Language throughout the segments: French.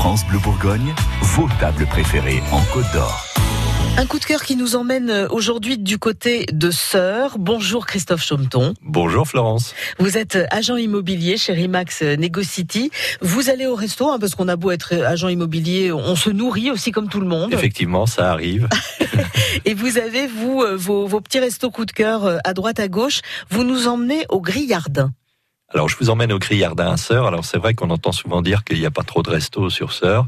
France Bleu Bourgogne, vos tables préférées en Côte d'Or. Un coup de cœur qui nous emmène aujourd'hui du côté de Sœur. Bonjour Christophe Chaumeton. Bonjour Florence. Vous êtes agent immobilier chez Remax Negocity. Vous allez au resto, hein, parce qu'on a beau être agent immobilier, on se nourrit aussi comme tout le monde. Effectivement, ça arrive. Et vous avez, vous, euh, vos, vos petits restos coup de cœur euh, à droite, à gauche. Vous nous emmenez au Grillardin. Alors, je vous emmène au Criardin à Sœur. Alors, c'est vrai qu'on entend souvent dire qu'il n'y a pas trop de restos sur Sœur.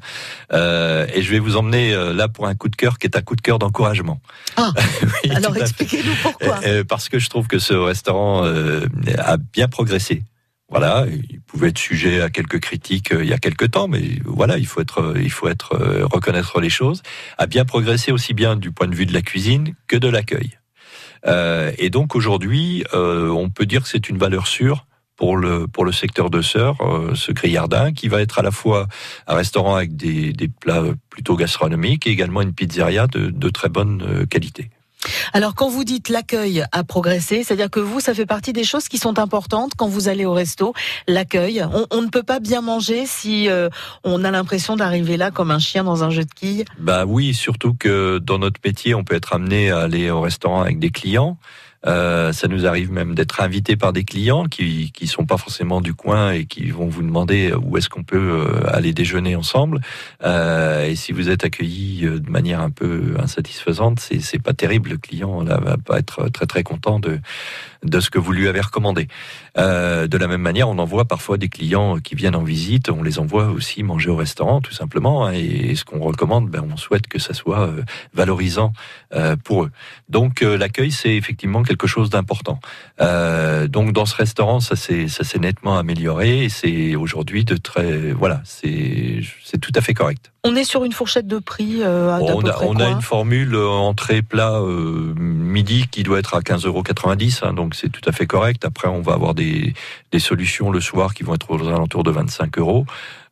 Euh, et je vais vous emmener euh, là pour un coup de cœur qui est un coup de cœur d'encouragement. Ah, alors expliquez-nous pourquoi. Euh, parce que je trouve que ce restaurant euh, a bien progressé. Voilà, il pouvait être sujet à quelques critiques euh, il y a quelques temps, mais voilà, il faut être, il faut être reconnaître les choses. A bien progressé aussi bien du point de vue de la cuisine que de l'accueil. et donc aujourd'hui, on peut dire que c'est une valeur sûre pour le, pour le secteur de Sœur, euh, ce grillardin, qui va être à la fois un restaurant avec des, des plats plutôt gastronomiques et également une pizzeria de, de très bonne euh, qualité. Alors quand vous dites l'accueil a progressé, c'est-à-dire que vous, ça fait partie des choses qui sont importantes quand vous allez au resto, l'accueil. On, on, ne peut pas bien manger si euh, on a l'impression d'arriver là comme un chien dans un jeu de quilles. Bah oui, surtout que dans notre métier, on peut être amené à aller au restaurant avec des clients. Euh, ça nous arrive même d'être invité par des clients qui qui sont pas forcément du coin et qui vont vous demander où est-ce qu'on peut euh, aller déjeuner ensemble. Euh, et si vous êtes accueilli euh, de manière un peu insatisfaisante, c'est c'est pas terrible. Le client là va pas être très très content de de ce que vous lui avez recommandé. Euh, de la même manière, on envoie parfois des clients qui viennent en visite, on les envoie aussi manger au restaurant, tout simplement. Hein, et ce qu'on recommande, ben, on souhaite que ça soit euh, valorisant euh, pour eux. Donc euh, l'accueil, c'est effectivement quelque chose d'important. Euh, donc dans ce restaurant, ça s'est ça s'est nettement amélioré. Et c'est aujourd'hui de très voilà, c'est c'est tout à fait correct. On est sur une fourchette de prix. Euh, on, a, on a, une formule entrée plat midi qui doit être à 15,90 euros, hein, donc c'est tout à fait correct. Après, on va avoir des, des solutions le soir qui vont être aux alentours de 25 euros.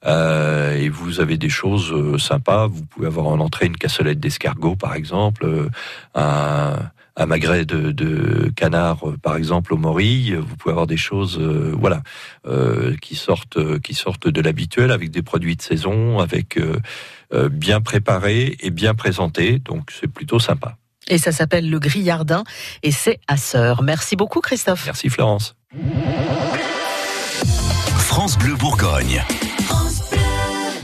Euh, et vous avez des choses euh, sympas. Vous pouvez avoir en entrée une cassolette d'escargot, par exemple, euh, un, un magret de, de, canard, euh, par exemple, au morille. Vous pouvez avoir des choses, euh, voilà, euh, qui sortent, qui sortent de l'habituel, avec des produits de saison, avec bien préparés et bien présentés. Donc, c'est plutôt sympa. Et ça s'appelle le Grillardin et c'est à Sœur. Merci beaucoup, Christophe. Merci, Florence. France Bleu Bourgogne.